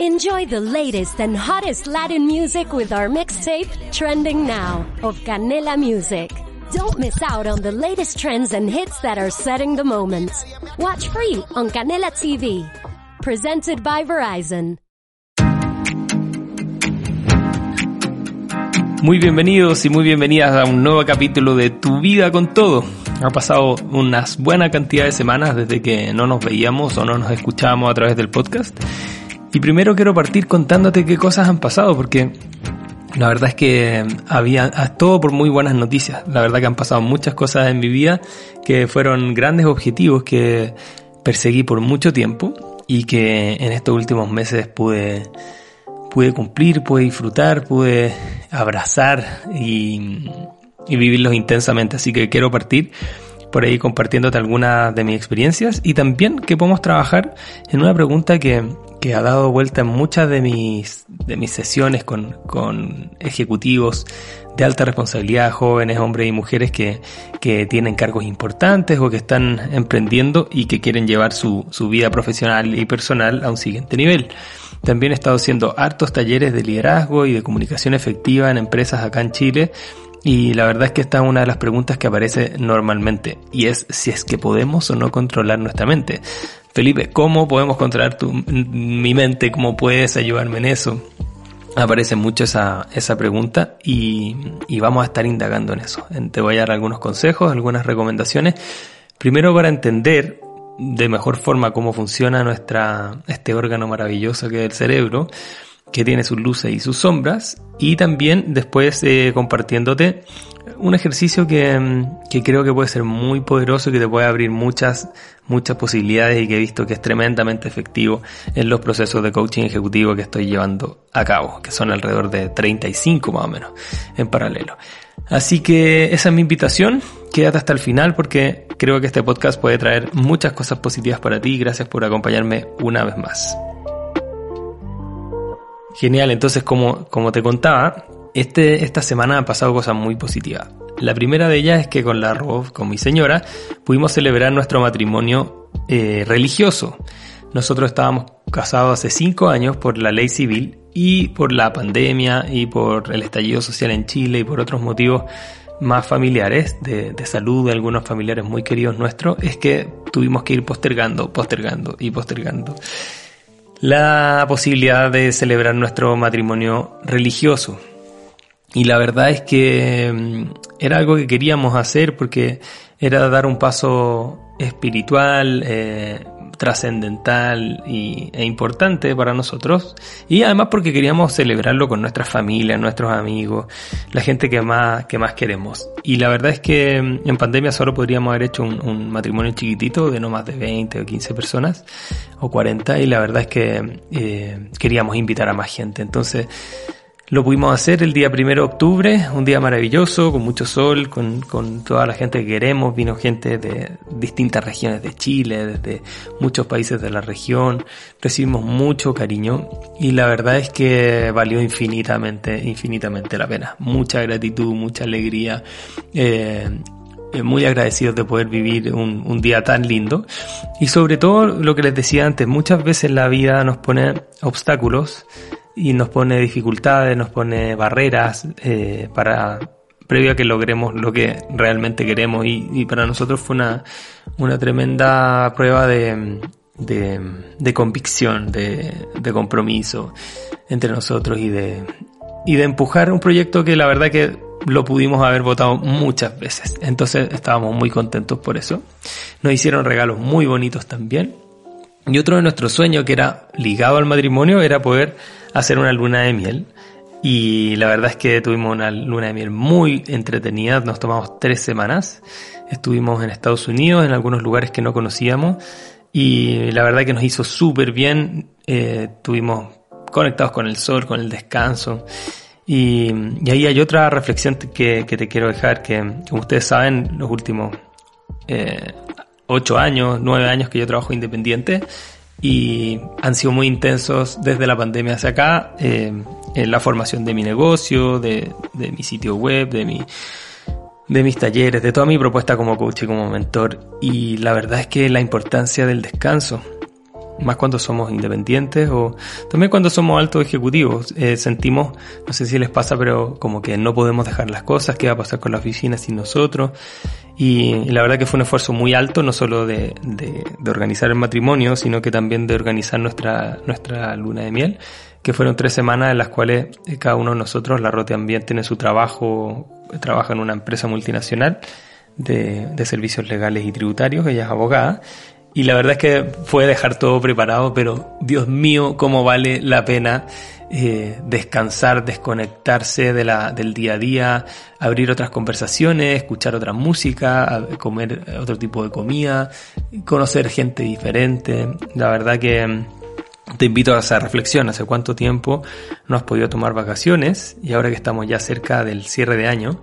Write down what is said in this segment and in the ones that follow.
Enjoy the latest and hottest Latin music with our mixtape, Trending Now, of Canela Music. Don't miss out on the latest trends and hits that are setting the moment. Watch free on Canela TV. Presented by Verizon. Muy bienvenidos y muy bienvenidas a un nuevo capítulo de Tu vida con todo. Ha pasado unas buena cantidad de semanas desde que no nos veíamos o no nos escuchábamos a través del podcast. Y primero quiero partir contándote qué cosas han pasado porque la verdad es que había todo por muy buenas noticias. La verdad que han pasado muchas cosas en mi vida que fueron grandes objetivos que perseguí por mucho tiempo y que en estos últimos meses pude pude cumplir, pude disfrutar, pude abrazar y, vivirlos intensamente. Así que quiero partir por ahí compartiéndote algunas de mis experiencias y también que podemos trabajar en una pregunta que, que ha dado vuelta en muchas de mis, de mis sesiones con, con ejecutivos de alta responsabilidad, jóvenes, hombres y mujeres que, que tienen cargos importantes o que están emprendiendo y que quieren llevar su, su vida profesional y personal a un siguiente nivel. También he estado haciendo hartos talleres de liderazgo y de comunicación efectiva en empresas acá en Chile. Y la verdad es que esta es una de las preguntas que aparece normalmente y es si es que podemos o no controlar nuestra mente. Felipe, ¿cómo podemos controlar tu, mi mente? ¿Cómo puedes ayudarme en eso? Aparece mucho esa, esa pregunta y, y vamos a estar indagando en eso. Te voy a dar algunos consejos, algunas recomendaciones. Primero para entender de mejor forma cómo funciona nuestra, este órgano maravilloso que es el cerebro, que tiene sus luces y sus sombras, y también después eh, compartiéndote un ejercicio que, que, creo que puede ser muy poderoso y que te puede abrir muchas, muchas posibilidades y que he visto que es tremendamente efectivo en los procesos de coaching ejecutivo que estoy llevando a cabo, que son alrededor de 35 más o menos en paralelo. Así que esa es mi invitación, quédate hasta el final porque creo que este podcast puede traer muchas cosas positivas para ti. Gracias por acompañarme una vez más. Genial, entonces como, como te contaba, este, esta semana han pasado cosas muy positivas. La primera de ellas es que con la Rob, con mi señora, pudimos celebrar nuestro matrimonio eh, religioso. Nosotros estábamos casados hace cinco años por la ley civil y por la pandemia y por el estallido social en Chile y por otros motivos más familiares, de, de, salud de algunos familiares muy queridos nuestros, es que tuvimos que ir postergando, postergando y postergando la posibilidad de celebrar nuestro matrimonio religioso. Y la verdad es que mm, era algo que queríamos hacer porque era dar un paso espiritual, eh, trascendental e importante para nosotros. Y además porque queríamos celebrarlo con nuestra familia, nuestros amigos, la gente que más, que más queremos. Y la verdad es que mm, en pandemia solo podríamos haber hecho un, matrimonio chiquitito de no más de 20 o 15 personas o 40 y la verdad es que eh, queríamos invitar a más gente. Entonces, lo pudimos hacer el día primero de octubre, un día maravilloso, con mucho sol, con, con, toda la gente que queremos. Vino gente de distintas regiones de Chile, desde muchos países de la región. Recibimos mucho cariño y la verdad es que valió infinitamente, infinitamente la pena. Mucha gratitud, mucha alegría. Eh, eh muy agradecidos de poder vivir un, un, día tan lindo. Y sobre todo, lo que les decía antes, muchas veces la vida nos pone obstáculos y nos pone dificultades, nos pone barreras eh, para previo a que logremos lo que realmente queremos y, para nosotros fue una, una tremenda prueba de, de, de convicción, de, de, compromiso entre nosotros y de, y de empujar un proyecto que la verdad que lo pudimos haber votado muchas veces. Entonces estábamos muy contentos por eso. Nos hicieron regalos muy bonitos también. Y otro de nuestros sueños que era ligado al matrimonio era poder hacer una luna de miel. Y la verdad es que tuvimos una luna de miel muy entretenida, nos tomamos tres semanas. Estuvimos en Estados Unidos, en algunos lugares que no conocíamos. Y la verdad que nos hizo súper bien. Eh, estuvimos conectados con el sol, con el descanso. Y, ahí hay otra reflexión que, te quiero dejar, que como ustedes saben, los últimos eh, ocho años, nueve años que yo trabajo independiente, y han sido muy intensos desde la pandemia hacia acá, eh, en la formación de mi negocio, de, de, mi sitio web, de mi de mis talleres, de toda mi propuesta como coach y como mentor. Y la verdad es que la importancia del descanso, más cuando somos independientes o también cuando somos altos ejecutivos. Eh, sentimos, no sé si les pasa, pero como que no podemos dejar las cosas, qué va a pasar con la oficina sin nosotros. Y, la verdad que fue un esfuerzo muy alto, no solo de, de, organizar el matrimonio, sino que también de organizar nuestra, nuestra luna de miel, que fueron tres semanas en las cuales eh, cada uno de nosotros, la Rote también tiene su trabajo, trabaja en una empresa multinacional de, de servicios legales y tributarios, ella es abogada, y la verdad es que fue dejar todo preparado, pero Dios mío, cómo vale la pena eh, descansar, desconectarse de la, del día a día, abrir otras conversaciones, escuchar otra música, comer otro tipo de comida, conocer gente diferente. La verdad que mm, te invito a esa reflexión. ¿Hace cuánto tiempo no has podido tomar vacaciones? Y ahora que estamos ya cerca del cierre de año,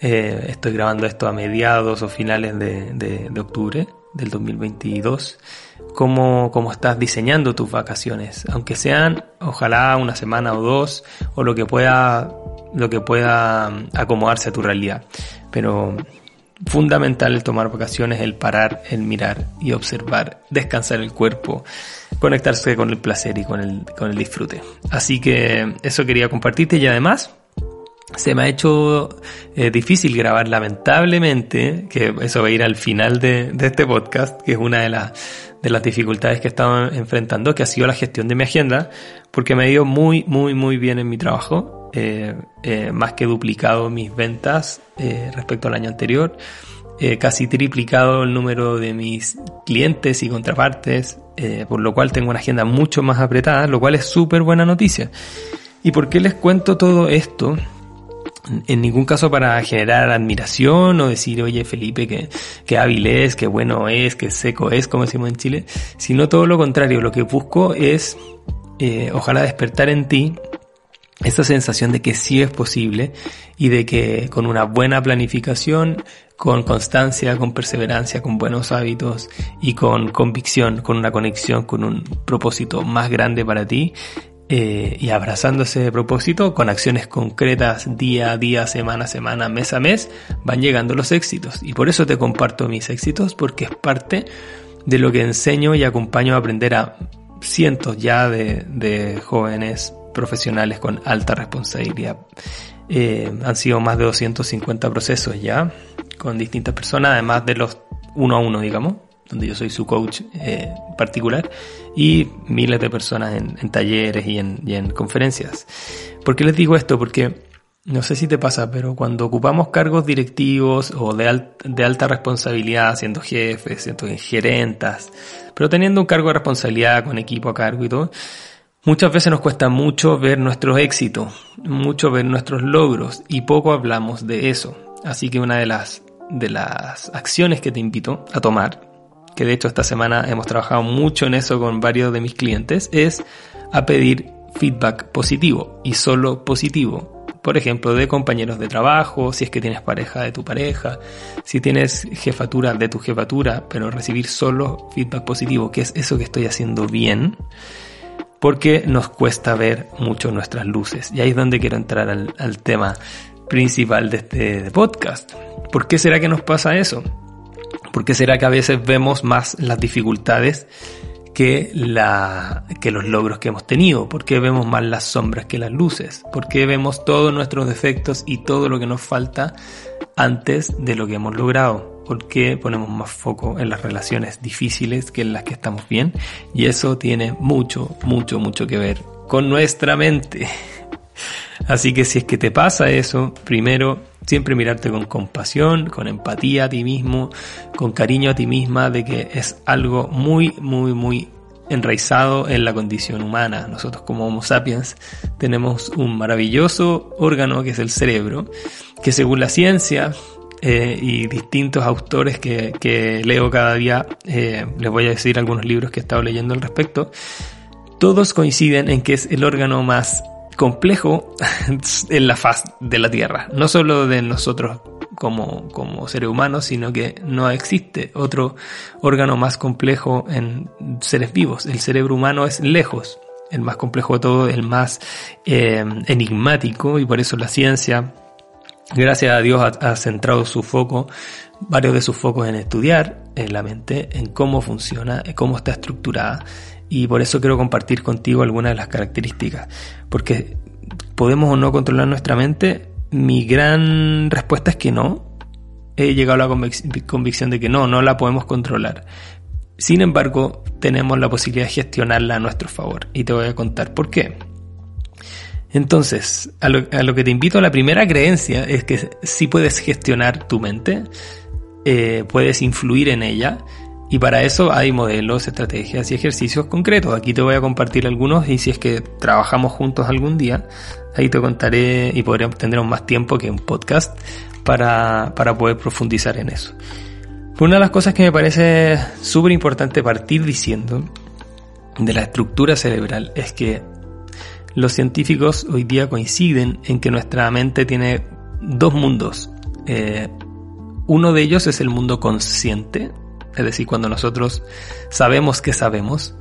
eh, estoy grabando esto a mediados o finales de, de, de octubre del 2022, cómo, cómo estás diseñando tus vacaciones, aunque sean ojalá una semana o dos o lo que pueda, lo que pueda acomodarse a tu realidad. Pero fundamental el tomar vacaciones, el parar, el mirar y observar, descansar el cuerpo, conectarse con el placer y con el, con el disfrute. Así que eso quería compartirte y además se me ha hecho eh, difícil grabar, lamentablemente, que eso va a ir al final de, de este podcast, que es una de, las de las dificultades que he estado enfrentando, que ha sido la gestión de mi agenda, porque me ha ido muy, muy, muy bien en mi trabajo, eh, eh, más que duplicado mis ventas eh, respecto al año anterior, casi triplicado el número de mis clientes y contrapartes, por lo cual tengo una agenda mucho más apretada, lo cual es súper buena noticia. ¿Y por qué les cuento todo esto? En ningún caso para generar admiración o decir, oye Felipe, que, que hábil es, que bueno es, que seco es, como decimos en Chile, sino todo lo contrario, lo que busco es, eh, ojalá despertar en ti esa sensación de que sí es posible y de que con una buena planificación, con constancia, con perseverancia, con buenos hábitos y con convicción, con una conexión, con un propósito más grande para ti, eh, y abrazando ese propósito con acciones concretas día a día, semana a semana, mes a mes, van llegando los éxitos. Y por eso te comparto mis éxitos, porque es parte de lo que enseño y acompaño a aprender a cientos ya de, jóvenes profesionales con alta responsabilidad. Eh, han sido más de 250 procesos ya, con distintas personas, además de los uno a uno, digamos donde yo soy su coach eh, particular, y miles de personas en, en talleres y en, y en, conferencias. ¿Por qué les digo esto? Porque no sé si te pasa, pero cuando ocupamos cargos directivos o de, de alta responsabilidad, siendo jefes, siendo gerentas, pero teniendo un cargo de responsabilidad con equipo a cargo y todo, muchas veces nos cuesta mucho ver nuestros éxitos, mucho ver nuestros logros y poco hablamos de eso. Así que una de las, de las acciones que te invito a tomar que de hecho esta semana hemos trabajado mucho en eso con varios de mis clientes, es a pedir feedback positivo y solo positivo. Por ejemplo, de compañeros de trabajo, si es que tienes pareja de tu pareja, si tienes jefatura de tu jefatura, pero recibir solo feedback positivo, que es eso que estoy haciendo bien, porque nos cuesta ver mucho nuestras luces. Y ahí es donde quiero entrar al, al tema principal de este podcast. ¿Por qué será que nos pasa eso? ¿Por qué será que a veces vemos más las dificultades que, la, que los logros que hemos tenido? ¿Por qué vemos más las sombras que las luces? ¿Por qué vemos todos nuestros defectos y todo lo que nos falta antes de lo que hemos logrado? ¿Por qué ponemos más foco en las relaciones difíciles que en las que estamos bien? Y eso tiene mucho, mucho, mucho que ver con nuestra mente. Así que si es que te pasa eso, primero siempre mirarte con compasión, con empatía a ti mismo, con cariño a ti misma, de que es algo muy, muy, muy enraizado en la condición humana. Nosotros como Homo sapiens tenemos un maravilloso órgano que es el cerebro, que según la ciencia eh, y distintos autores que, que leo cada día, eh, les voy a decir algunos libros que he estado leyendo al respecto, todos coinciden en que es el órgano más complejo en la faz de la Tierra. No solo de nosotros como, como seres humanos, sino que no existe otro órgano más complejo en seres vivos. El cerebro humano es lejos el más complejo de todo, el más eh, enigmático y por eso la ciencia, gracias a Dios, ha, centrado su foco, varios de sus focos en estudiar en la mente, en cómo funciona, en cómo está estructurada Y por eso quiero compartir contigo algunas de las características. Porque podemos o no controlar nuestra mente. Mi gran respuesta es que no. He llegado a la convicción de que no, no la podemos controlar. Sin embargo, tenemos la posibilidad de gestionarla a nuestro favor. Y te voy a contar por qué. Entonces, a lo, que te invito la primera creencia es que si puedes gestionar tu mente, eh, puedes influir en ella y para eso hay modelos, estrategias y ejercicios concretos. Aquí te voy a compartir algunos y si es que trabajamos juntos algún día, ahí te contaré y podríamos tener más tiempo que un podcast para, para poder profundizar en eso. Una de las cosas que me parece súper importante partir diciendo de la estructura cerebral es que los científicos hoy día coinciden en que nuestra mente tiene dos mundos. Eh, uno de ellos es el mundo consciente, es decir, cuando nosotros sabemos que sabemos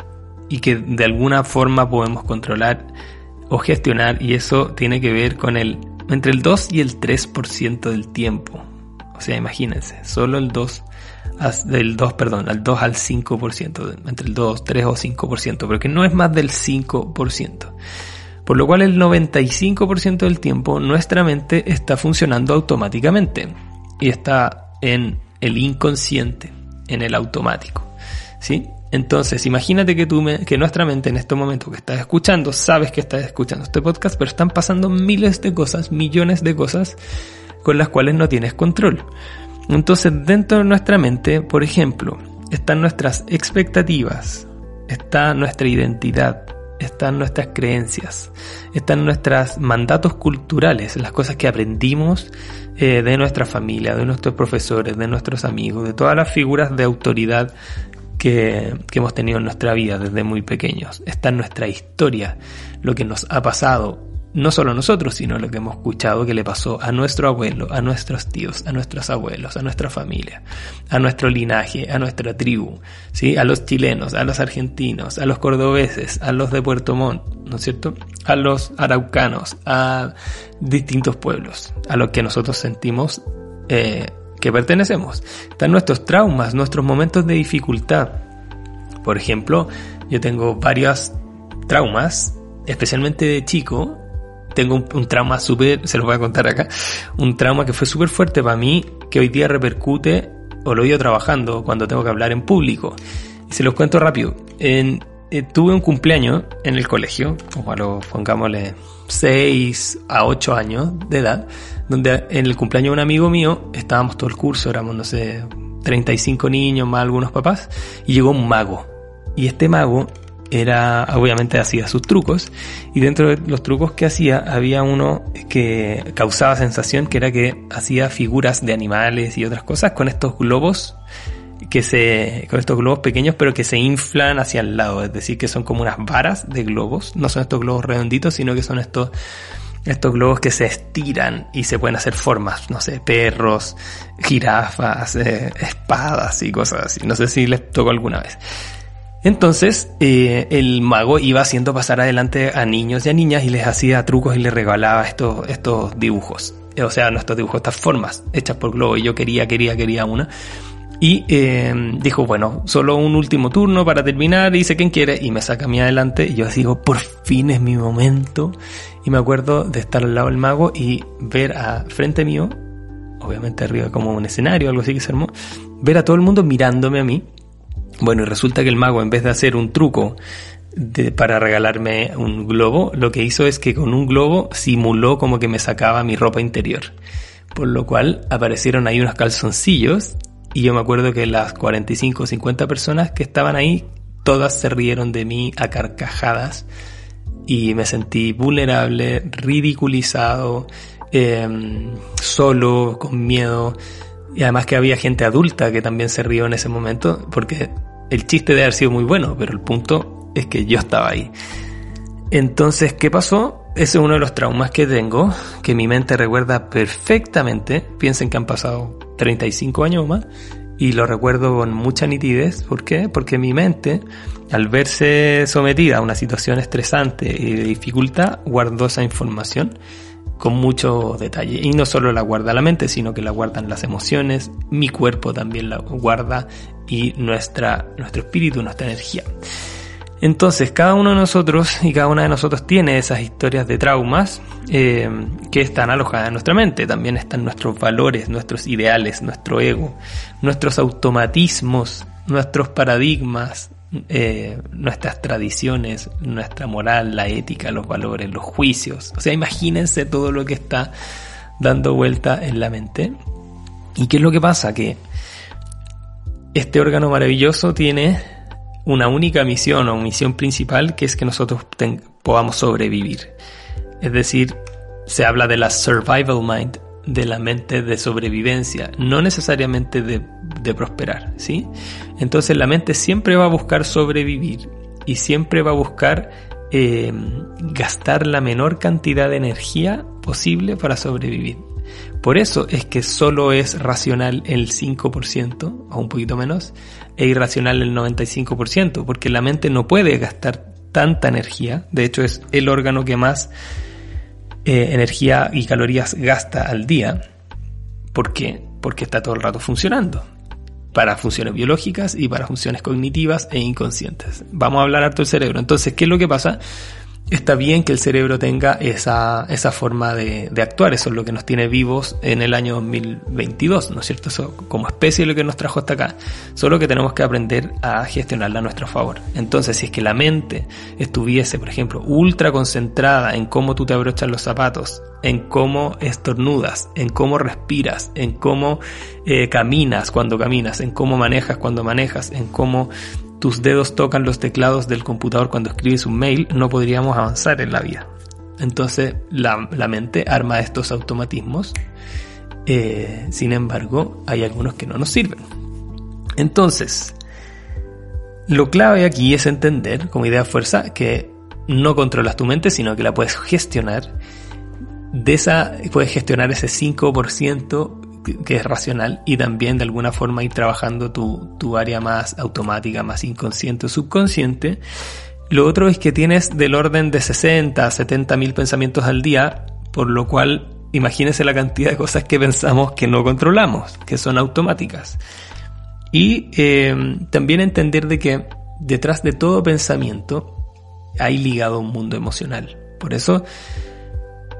y que de alguna forma podemos controlar o gestionar y eso tiene que ver con el entre el 2 y el 3% del tiempo. O sea, imagínense, solo el 2 del 2, perdón, al 2 al 5%, entre el 2, 3 o 5%, pero que no es más del 5%. Por lo cual el 95% del tiempo nuestra mente está funcionando automáticamente y está en el inconsciente, en el automático. ¿Sí? Entonces, imagínate que, tú que nuestra mente en este momento que estás escuchando, sabes que estás escuchando este podcast, pero están pasando miles de cosas, millones de cosas con las cuales no tienes control. Entonces, dentro de nuestra mente, por ejemplo, están nuestras expectativas, está nuestra identidad, están nuestras creencias, están nuestros mandatos culturales, las cosas que aprendimos eh, de nuestra familia, de nuestros profesores, de nuestros amigos, de todas las figuras de autoridad que, que hemos tenido en nuestra vida desde muy pequeños. Está en nuestra historia, lo que nos ha pasado, no solo nosotros, sino lo que hemos escuchado que le pasó a nuestro abuelo, a nuestros tíos, a nuestros abuelos, a nuestra familia, a nuestro linaje, a nuestra tribu, ¿sí? a los chilenos, a los argentinos, a los cordobeses, a los de Puerto Montt, ¿no es cierto? A los araucanos, a distintos pueblos, a los que nosotros sentimos eh, que pertenecemos. Están nuestros traumas, nuestros momentos de dificultad. Por ejemplo, yo tengo varios traumas, especialmente de chico, tengo un, trauma súper, se los voy a contar acá, un trauma que fue súper fuerte para mí, que hoy día repercute, o lo he trabajando cuando tengo que hablar en público. Y se los cuento rápido. En, eh, tuve un cumpleaños en el colegio, como a los, pongámosle, 6 a 8 años de edad, donde en el cumpleaños de un amigo mío, estábamos todo el curso, éramos, no sé, 35 niños más algunos papás, y llegó un mago. Y este mago era, obviamente hacía sus trucos, y dentro de los trucos que hacía había uno que causaba sensación, que era que hacía figuras de animales y otras cosas con estos globos que se, con estos globos pequeños, pero que se inflan hacia el lado, es decir, que son como unas varas de globos, no son estos globos redonditos, sino que son estos, estos globos que se estiran y se pueden hacer formas, no sé, perros, jirafas, eh, espadas y cosas así. No sé si les tocó alguna vez. Entonces, eh, el mago iba haciendo pasar adelante a niños y a niñas y les hacía trucos y les regalaba estos, estos dibujos. Eh, o sea, no estos dibujos, estas formas hechas por globo. Y yo quería, quería, quería una. Y eh, dijo, bueno, solo un último turno para terminar, dice quién quiere, y me saca a mí adelante, y yo digo, por fin es mi momento. Y me acuerdo de estar al lado del mago y ver a frente mío, obviamente arriba como un escenario, algo así que se armó, ver a todo el mundo mirándome a mí, bueno, y resulta que el mago, en vez de hacer un truco para regalarme un globo, lo que hizo es que con un globo simuló como que me sacaba mi ropa interior. Por lo cual aparecieron ahí unos calzoncillos y yo me acuerdo que las 45 o 50 personas que estaban ahí, todas se rieron de mí a carcajadas y me sentí vulnerable, ridiculizado, em, solo, con miedo. Y además que había gente adulta que también se rió en ese momento, porque el chiste de haber sido muy bueno, pero el punto es que yo estaba ahí. Entonces, ¿qué pasó? Ese es uno de los traumas que tengo, que mi mente recuerda perfectamente. Piensen que han pasado 35 años más, y lo recuerdo con mucha nitidez. ¿Por qué? Porque mi mente, al verse sometida a una situación estresante y de dificultad, guardó esa información con mucho detalle. Y no solo la guarda la mente, sino que la guardan las emociones, mi cuerpo también la guarda y nuestra, nuestro espíritu, nuestra energía. Entonces, cada uno de nosotros y cada una de nosotros tiene esas historias de traumas eh, que están alojadas en nuestra mente. También están nuestros valores, nuestros ideales, nuestro ego, nuestros automatismos, nuestros paradigmas, eh, nuestras tradiciones, nuestra moral, la ética, los valores, los juicios. O sea, imagínense todo lo que está dando vuelta en la mente. ¿Y qué es lo que pasa? Que este órgano maravilloso tiene una única misión o misión principal que es que nosotros podamos sobrevivir. Es decir, se habla de la survival mind, de la mente de sobrevivencia, no necesariamente de, prosperar, ¿sí? Entonces la mente siempre va a buscar sobrevivir y siempre va a buscar eh, gastar la menor cantidad de energía posible para sobrevivir. Por eso es que solo es racional el 5% o un poquito menos e irracional el 95%, porque la mente no puede gastar tanta energía, de hecho es el órgano que más eh, energía y calorías gasta al día. ¿Por qué? Porque está todo el rato funcionando. Para funciones biológicas y para funciones cognitivas e inconscientes. Vamos a hablar harto del cerebro. Entonces, ¿qué es lo que pasa? Está bien que el cerebro tenga esa, esa forma de, de, actuar, eso es lo que nos tiene vivos en el año 2022, ¿no es cierto? Eso como especie es lo que nos trajo hasta acá, solo que tenemos que aprender a gestionarla a nuestro favor. Entonces, si es que la mente estuviese, por ejemplo, ultra concentrada en cómo tú te abrochas los zapatos, en cómo estornudas, en cómo respiras, en cómo eh, caminas cuando caminas, en cómo manejas cuando manejas, en cómo tus dedos tocan los teclados del computador cuando escribes un mail, no podríamos avanzar en la vida. Entonces la, mente arma estos automatismos, eh, sin embargo hay algunos que no nos sirven. Entonces, lo clave aquí es entender, como idea fuerza, que no controlas tu mente, sino que la puedes gestionar. De esa, puedes gestionar ese 5% que es racional y también de alguna forma ir trabajando tu, tu área más automática, más inconsciente o subconsciente. Lo otro es que tienes del orden de 60 70 mil pensamientos al día, por lo cual imagínense la cantidad de cosas que pensamos que no controlamos, que son automáticas. Y eh, también entender de que detrás de todo pensamiento hay ligado un mundo emocional. Por eso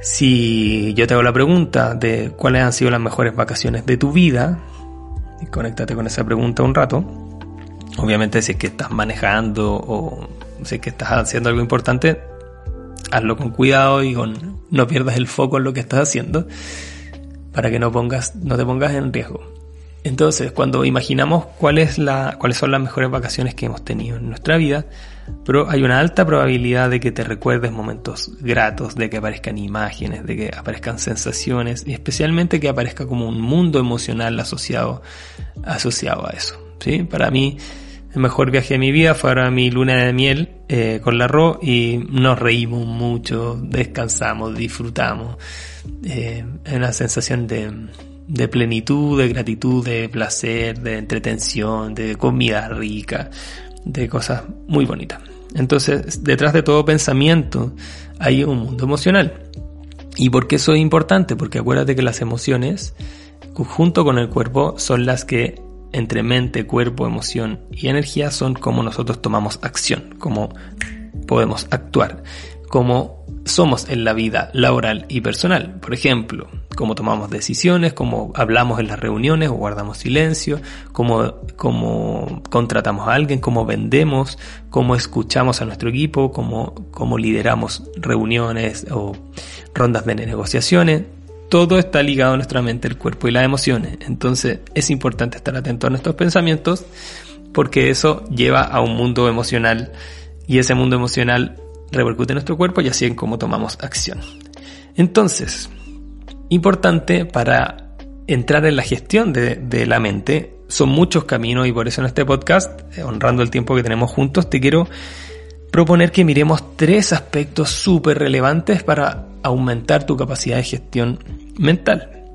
si yo te hago la pregunta de cuáles han sido las mejores vacaciones de tu vida, y conéctate con esa pregunta un rato, obviamente si es que estás manejando o si es que estás haciendo algo importante, hazlo con cuidado y con no pierdas el foco en lo que estás haciendo para que no pongas no te pongas en riesgo. Entonces, cuando imaginamos cuál la, cuáles son las mejores vacaciones que hemos tenido en nuestra vida, pero hay una alta probabilidad de que te recuerdes momentos gratos, de que aparezcan imágenes, de que aparezcan sensaciones y especialmente que aparezca como un mundo emocional asociado, asociado a eso. ¿sí? Para mí, el mejor viaje de mi vida fue ahora mi luna de miel eh, con la RO y nos reímos mucho, descansamos, disfrutamos. Eh, una sensación de, de plenitud, de gratitud, de placer, de entretención, de comida rica de cosas muy bonitas. Entonces, detrás de todo pensamiento hay un mundo emocional. ¿Y por qué eso es importante? Porque acuérdate que las emociones, junto con el cuerpo, son las que entre mente, cuerpo, emoción y energía son como nosotros tomamos acción, como podemos actuar como somos en la vida laboral y personal. Por ejemplo, cómo tomamos decisiones, cómo hablamos en las reuniones o guardamos silencio, cómo, cómo contratamos a alguien, cómo vendemos, cómo escuchamos a nuestro equipo, cómo, cómo lideramos reuniones o rondas de negociaciones. Todo está ligado a nuestra mente, el cuerpo y las emociones. Entonces es importante estar atento a nuestros pensamientos porque eso lleva a un mundo emocional y ese mundo emocional repercute en nuestro cuerpo y así en cómo tomamos acción. Entonces, importante para entrar en la gestión de, la mente, son muchos caminos y por eso en este podcast, eh, honrando el tiempo que tenemos juntos, te quiero proponer que miremos tres aspectos súper relevantes para aumentar tu capacidad de gestión mental.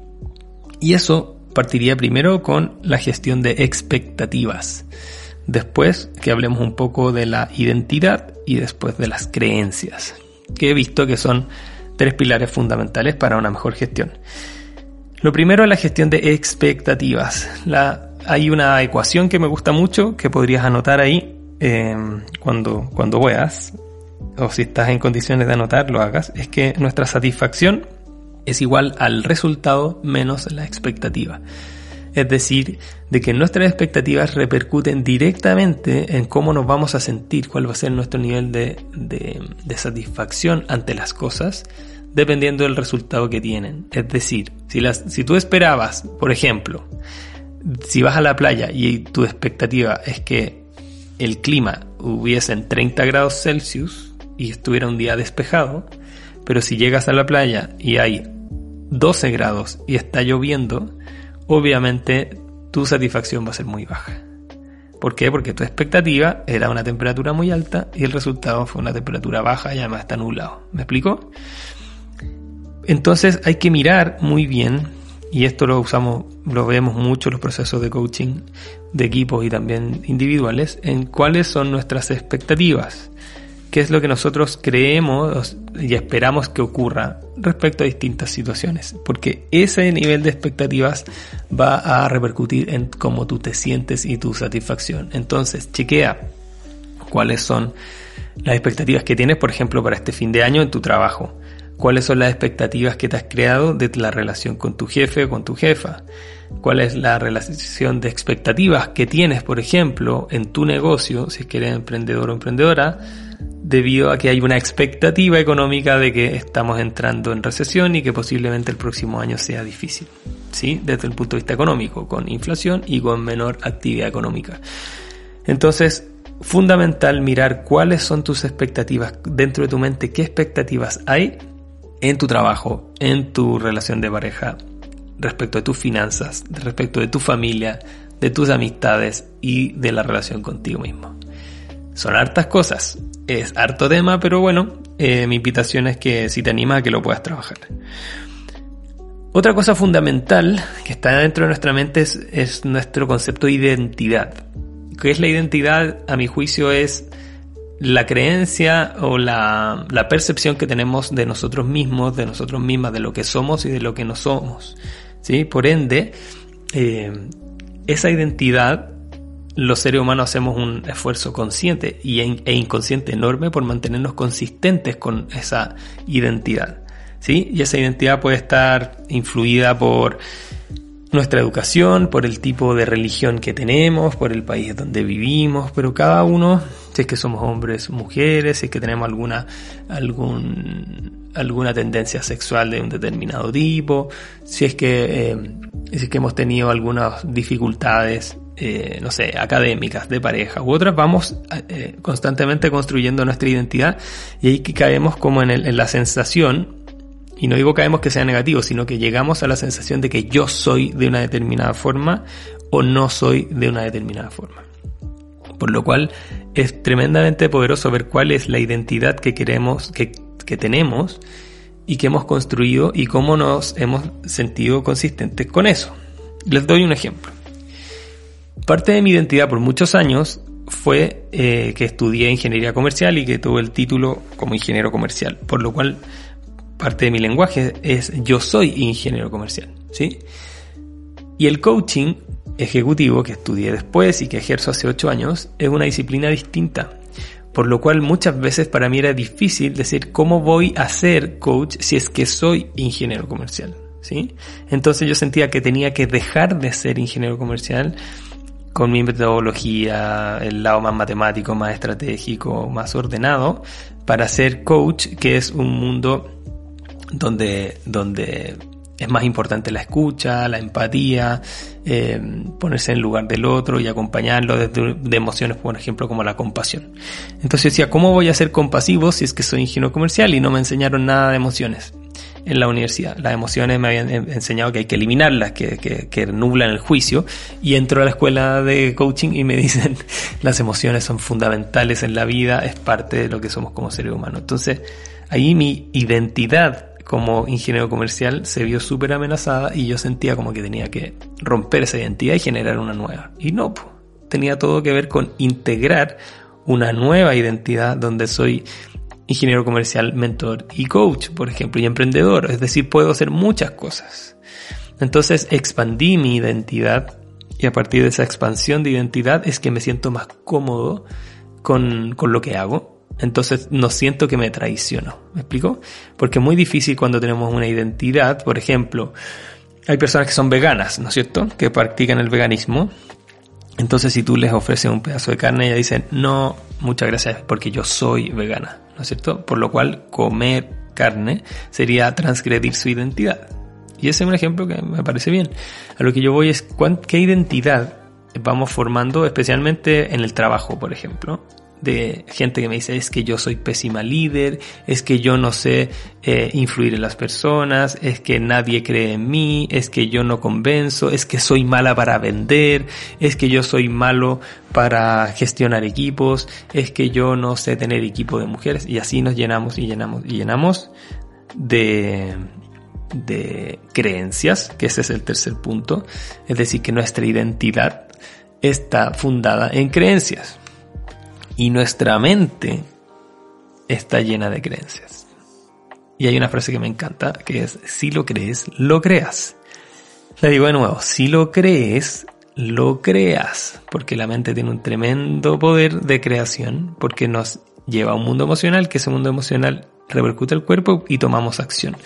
Y eso partiría primero con la gestión de expectativas. Después que hablemos un poco de la identidad y después de las creencias, que he visto que son tres pilares fundamentales para una mejor gestión. Lo primero es la gestión de expectativas. Hay una ecuación que me gusta mucho, que podrías anotar ahí, eh, cuando, cuando o si estás en condiciones de anotar, lo hagas, es que nuestra satisfacción es igual al resultado menos la expectativa. Es decir, de que nuestras expectativas repercuten directamente en cómo nos vamos a sentir, cuál va a ser nuestro nivel de, de, satisfacción ante las cosas, dependiendo del resultado que tienen. Es decir, si, las, si tú esperabas, por ejemplo, si vas a la playa y tu expectativa es que el clima hubiese en 30 grados Celsius y estuviera un día despejado, pero si llegas a la playa y hay 12 grados y está lloviendo, obviamente tu satisfacción va a ser muy baja. ¿Por qué? Porque tu expectativa era una temperatura muy alta y el resultado fue una temperatura baja y además está nublado. ¿Me explico? Entonces hay que mirar muy bien, y esto lo usamos, lo vemos mucho en los procesos de coaching de equipos y también individuales, en cuáles son nuestras expectativas qué es lo que nosotros creemos y esperamos que ocurra respecto a distintas situaciones, porque ese nivel de expectativas va a repercutir en cómo tú te sientes y tu satisfacción. Entonces, chequea cuáles son las expectativas que tienes, por ejemplo, para este fin de año en tu trabajo. ¿Cuáles son las expectativas que te has creado de la relación con tu jefe o con tu jefa? ¿Cuál es la relación de expectativas que tienes, por ejemplo, en tu negocio, si eres emprendedor o emprendedora, debido a que hay una expectativa económica de que estamos entrando en recesión y que posiblemente el próximo año sea difícil, ¿sí? Desde el punto de vista económico, con inflación y con menor actividad económica. Entonces, fundamental mirar cuáles son tus expectativas dentro de tu mente, qué expectativas hay en tu trabajo, en tu relación de pareja, respecto de tus finanzas, respecto de tu familia, de tus amistades y de la relación contigo mismo. Son hartas cosas, es harto tema, pero bueno, eh, mi invitación es que si te anima a que lo puedas trabajar. Otra cosa fundamental que está dentro de nuestra mente es, nuestro concepto de identidad. ¿Qué es la identidad? A mi juicio es la creencia o la, percepción que tenemos de nosotros mismos, de nosotros mismas, de lo que somos y de lo que no somos. ¿sí? Por ende, eh, esa identidad los seres humanos hacemos un esfuerzo consciente e inconsciente enorme por mantenernos consistentes con esa identidad. ¿sí? Y esa identidad puede estar influida por nuestra educación, por el tipo de religión que tenemos, por el país donde vivimos, pero cada uno, si es que somos hombres, mujeres, si es que tenemos alguna, algún, alguna tendencia sexual de un determinado tipo, si es que, eh, si es que hemos tenido algunas dificultades eh, no sé, académicas, de pareja u otras, vamos eh, constantemente construyendo nuestra identidad y ahí caemos como en, en la sensación, y no digo caemos que sea negativo, sino que llegamos a la sensación de que yo soy de una determinada forma o no soy de una determinada forma. Por lo cual es tremendamente poderoso ver cuál es la identidad que queremos, que, que tenemos y que hemos construido y cómo nos hemos sentido consistentes con eso. Les doy un ejemplo. Parte de mi identidad por muchos años fue eh, que estudié ingeniería comercial y que tuve el título como ingeniero comercial, por lo cual parte de mi lenguaje es yo soy ingeniero comercial, ¿sí? Y el coaching ejecutivo que estudié después y que ejerzo hace 8 años es una disciplina distinta, por lo cual muchas veces para mí era difícil decir cómo voy a ser coach si es que soy ingeniero comercial, ¿sí? Entonces yo sentía que tenía que dejar de ser ingeniero comercial con mi metodología, el lado más matemático, más estratégico, más ordenado, para ser coach, que es un mundo donde, donde es más importante la escucha, la empatía, eh, ponerse en lugar del otro y acompañarlo desde de emociones, por ejemplo, como la compasión. Entonces decía, ¿cómo voy a ser compasivo si es que soy ingenuo comercial y no me enseñaron nada de emociones? en la universidad. Las emociones me habían enseñado que hay que eliminarlas, que, que, nublan el juicio. Y entro a la escuela de coaching y me dicen las emociones son fundamentales en la vida, es parte de lo que somos como seres humanos. Entonces, ahí mi identidad como ingeniero comercial se vio súper amenazada y yo sentía como que tenía que romper esa identidad y generar una nueva. Y no, tenía todo que ver con integrar una nueva identidad donde soy ingeniero comercial, mentor y coach, por ejemplo, y emprendedor. Es decir, puedo hacer muchas cosas. Entonces expandí mi identidad y a partir de esa expansión de identidad es que me siento más cómodo con, con lo que hago. Entonces no siento que me traiciono. ¿Me explico? Porque es muy difícil cuando tenemos una identidad. Por ejemplo, hay personas que son veganas, ¿no es cierto? Que practican el veganismo. Entonces si tú les ofreces un pedazo de carne, ellas dicen, no, muchas gracias porque yo soy vegana, ¿no es cierto? Por lo cual comer carne sería transgredir su identidad. Y ese es un ejemplo que me parece bien. A lo que yo voy es qué identidad vamos formando, especialmente en el trabajo, por ejemplo de gente que me dice es que yo soy pésima líder, es que yo no sé eh, influir en las personas, es que nadie cree en mí, es que yo no convenzo, es que soy mala para vender, es que yo soy malo para gestionar equipos, es que yo no sé tener equipo de mujeres y así nos llenamos y llenamos y llenamos de de creencias, que ese es el tercer punto, es decir, que nuestra identidad está fundada en creencias. Y nuestra mente está llena de creencias. Y hay una frase que me encanta, que es, si lo crees, lo creas. La digo de nuevo, si lo crees, lo creas, porque la mente tiene un tremendo poder de creación, porque nos lleva a un mundo emocional, que ese mundo emocional repercute el cuerpo y tomamos acción.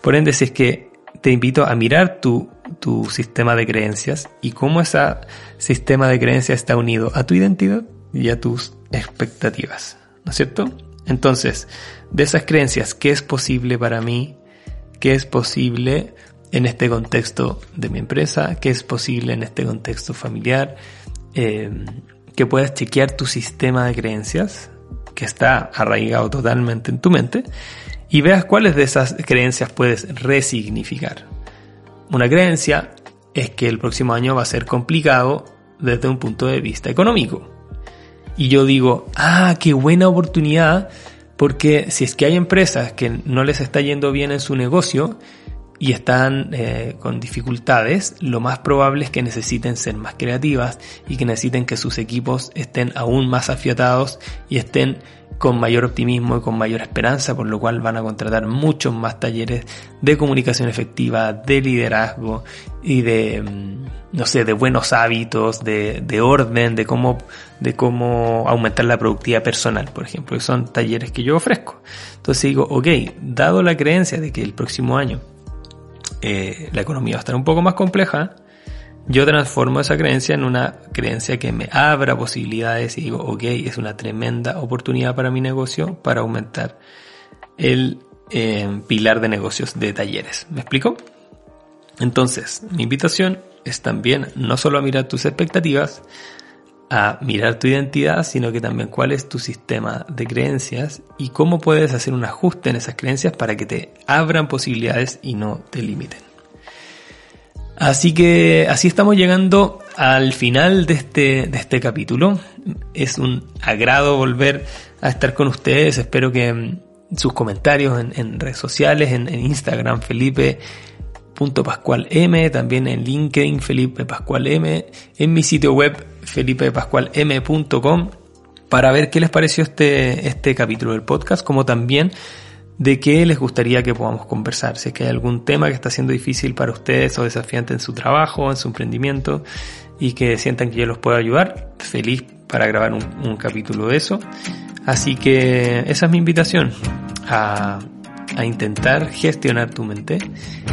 Por ende, si es que te invito a mirar tu, tu sistema de creencias y cómo ese sistema de creencias está unido a tu identidad y a tus expectativas, ¿no es cierto? Entonces, de esas creencias, ¿qué es posible para mí? ¿Qué es posible en este contexto de mi empresa? ¿Qué es posible en este contexto familiar? Eh, que puedas chequear tu sistema de creencias, que está arraigado totalmente en tu mente, y veas cuáles de esas creencias puedes resignificar. Una creencia es que el próximo año va a ser complicado desde un punto de vista económico y yo digo, ah, qué buena oportunidad, porque si es que hay empresas que no les está yendo bien en su negocio y están eh, con dificultades, lo más probable es que necesiten ser más creativas y que necesiten que sus equipos estén aún más afiatados y estén con mayor optimismo y con mayor esperanza, por lo cual van a contratar muchos más talleres de comunicación efectiva, de liderazgo y de, mm, no sé, de buenos hábitos, de, de orden, de cómo, de cómo aumentar la productividad personal, por ejemplo, son talleres que yo ofrezco. Entonces digo, ok, dado la creencia de que el próximo año eh, la economía va a estar un poco más compleja, yo transformo esa creencia en una creencia que me abra posibilidades y digo, ok, es una tremenda oportunidad para mi negocio para aumentar el eh, pilar de negocios de talleres. ¿Me explico? Entonces, mi invitación es también no solo a mirar tus expectativas, a mirar tu identidad, sino que también cuál es tu sistema de creencias y cómo puedes hacer un ajuste en esas creencias para que te abran posibilidades y no te limiten. Así que así estamos llegando al final de este, de este capítulo. Es un agrado volver a estar con ustedes. Espero que mm, sus comentarios en, redes sociales, en, Instagram, felipe.pascualm, también en LinkedIn, Felipe Pascual M, en mi sitio web, felipepascualm.com, para ver qué les pareció este, este capítulo del podcast, como también de qué les gustaría que podamos conversar. Si es que hay algún tema que está siendo difícil para ustedes o desafiante en su trabajo, en su emprendimiento y que sientan que yo los puedo ayudar, feliz para grabar un, capítulo de eso. Así que esa es mi invitación a, a, intentar gestionar tu mente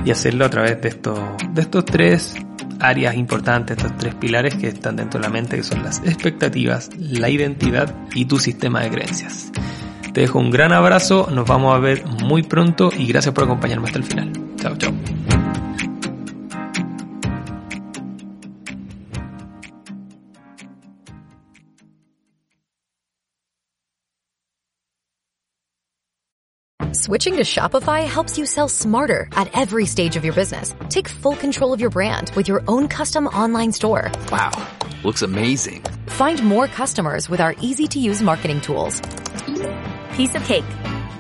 y hacerlo a través de estos, de estos tres áreas importantes, estos tres pilares que están dentro de la mente, que son las expectativas, la identidad y tu sistema de creencias. Te dejo un gran abrazo, nos vamos a ver muy pronto y gracias por acompañarme hasta el final. Chao, chao. Switching to Shopify helps you sell smarter at every stage of your business. Take full control of your brand with your own custom online store. Wow, looks amazing. Find more customers with our easy to use marketing tools piece of cake.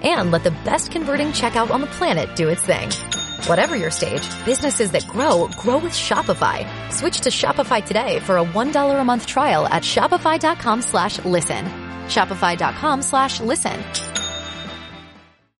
And let the best converting checkout on the planet do its thing. Whatever your stage, businesses that grow, grow with Shopify. Switch to Shopify today for a $1 a month trial at shopify.com slash listen. Shopify.com slash listen.